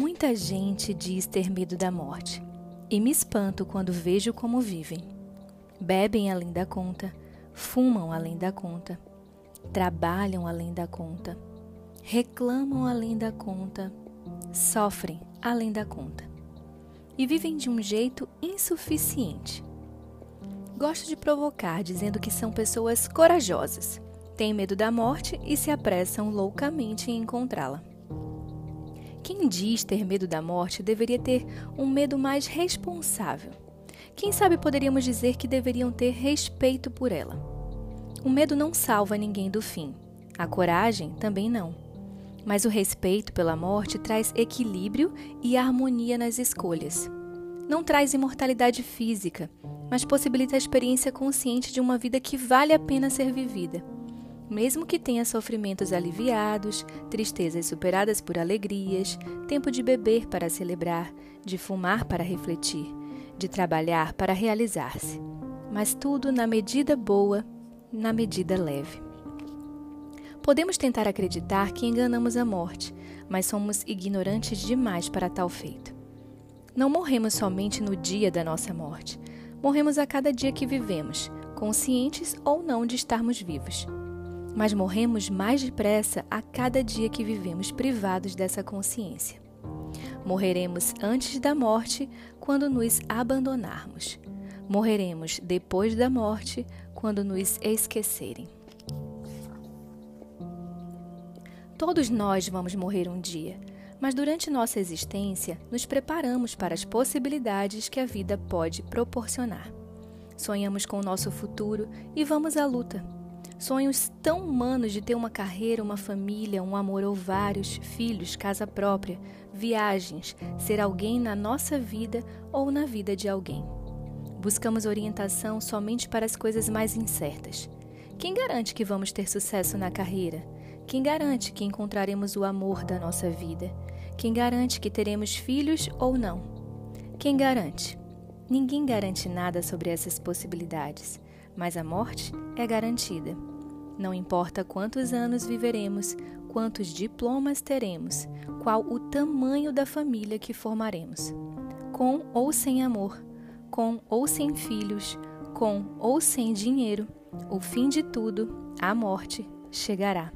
Muita gente diz ter medo da morte, e me espanto quando vejo como vivem. Bebem além da conta, fumam além da conta, trabalham além da conta, reclamam além da conta, sofrem além da conta e vivem de um jeito insuficiente. Gosto de provocar dizendo que são pessoas corajosas, têm medo da morte e se apressam loucamente em encontrá-la. Quem diz ter medo da morte deveria ter um medo mais responsável. Quem sabe poderíamos dizer que deveriam ter respeito por ela. O medo não salva ninguém do fim. A coragem também não. Mas o respeito pela morte traz equilíbrio e harmonia nas escolhas. Não traz imortalidade física, mas possibilita a experiência consciente de uma vida que vale a pena ser vivida mesmo que tenha sofrimentos aliviados, tristezas superadas por alegrias, tempo de beber para celebrar, de fumar para refletir, de trabalhar para realizar-se, mas tudo na medida boa, na medida leve. Podemos tentar acreditar que enganamos a morte, mas somos ignorantes demais para tal feito. Não morremos somente no dia da nossa morte, morremos a cada dia que vivemos, conscientes ou não de estarmos vivos mas morremos mais depressa a cada dia que vivemos privados dessa consciência. Morreremos antes da morte quando nos abandonarmos. Morreremos depois da morte quando nos esquecerem. Todos nós vamos morrer um dia, mas durante nossa existência nos preparamos para as possibilidades que a vida pode proporcionar. Sonhamos com o nosso futuro e vamos à luta Sonhos tão humanos de ter uma carreira, uma família, um amor ou vários, filhos, casa própria, viagens, ser alguém na nossa vida ou na vida de alguém. Buscamos orientação somente para as coisas mais incertas. Quem garante que vamos ter sucesso na carreira? Quem garante que encontraremos o amor da nossa vida? Quem garante que teremos filhos ou não? Quem garante? Ninguém garante nada sobre essas possibilidades, mas a morte é garantida. Não importa quantos anos viveremos, quantos diplomas teremos, qual o tamanho da família que formaremos. Com ou sem amor, com ou sem filhos, com ou sem dinheiro, o fim de tudo, a morte, chegará.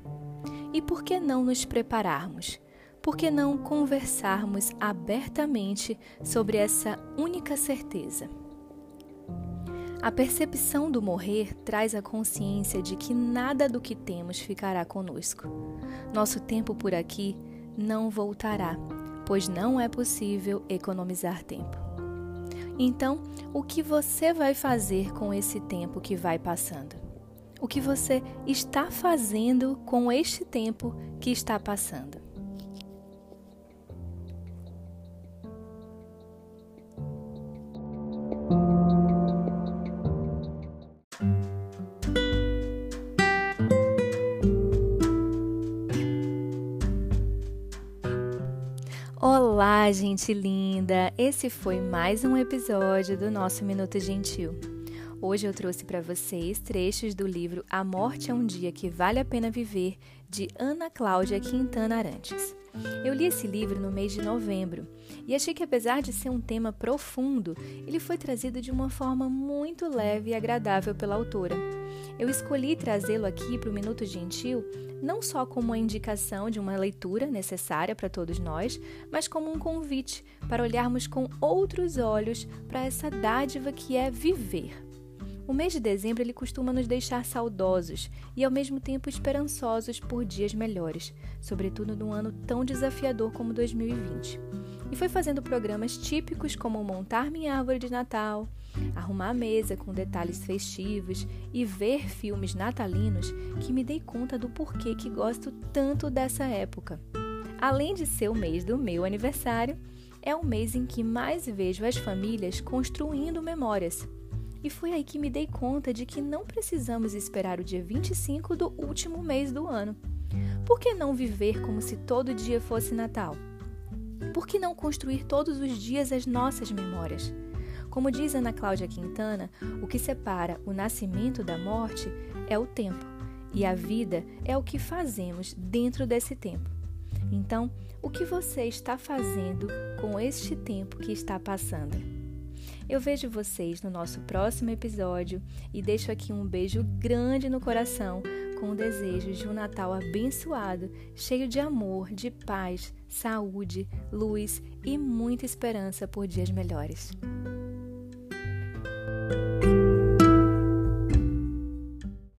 E por que não nos prepararmos? Por que não conversarmos abertamente sobre essa única certeza? A percepção do morrer traz a consciência de que nada do que temos ficará conosco. Nosso tempo por aqui não voltará, pois não é possível economizar tempo. Então, o que você vai fazer com esse tempo que vai passando? O que você está fazendo com este tempo que está passando? Olá, gente linda! Esse foi mais um episódio do nosso Minuto Gentil. Hoje eu trouxe para vocês trechos do livro A Morte é um Dia que Vale a Pena Viver, de Ana Cláudia Quintana Arantes. Eu li esse livro no mês de novembro e achei que, apesar de ser um tema profundo, ele foi trazido de uma forma muito leve e agradável pela autora. Eu escolhi trazê-lo aqui para o Minuto Gentil não só como uma indicação de uma leitura necessária para todos nós, mas como um convite para olharmos com outros olhos para essa dádiva que é viver. O mês de dezembro ele costuma nos deixar saudosos e ao mesmo tempo esperançosos por dias melhores, sobretudo num ano tão desafiador como 2020. E foi fazendo programas típicos como montar minha árvore de Natal, arrumar a mesa com detalhes festivos e ver filmes natalinos que me dei conta do porquê que gosto tanto dessa época. Além de ser o mês do meu aniversário, é o mês em que mais vejo as famílias construindo memórias e foi aí que me dei conta de que não precisamos esperar o dia 25 do último mês do ano. Por que não viver como se todo dia fosse Natal? Por que não construir todos os dias as nossas memórias? Como diz Ana Cláudia Quintana, o que separa o nascimento da morte é o tempo, e a vida é o que fazemos dentro desse tempo. Então, o que você está fazendo com este tempo que está passando? Eu vejo vocês no nosso próximo episódio e deixo aqui um beijo grande no coração com o desejo de um Natal abençoado, cheio de amor, de paz, saúde, luz e muita esperança por dias melhores.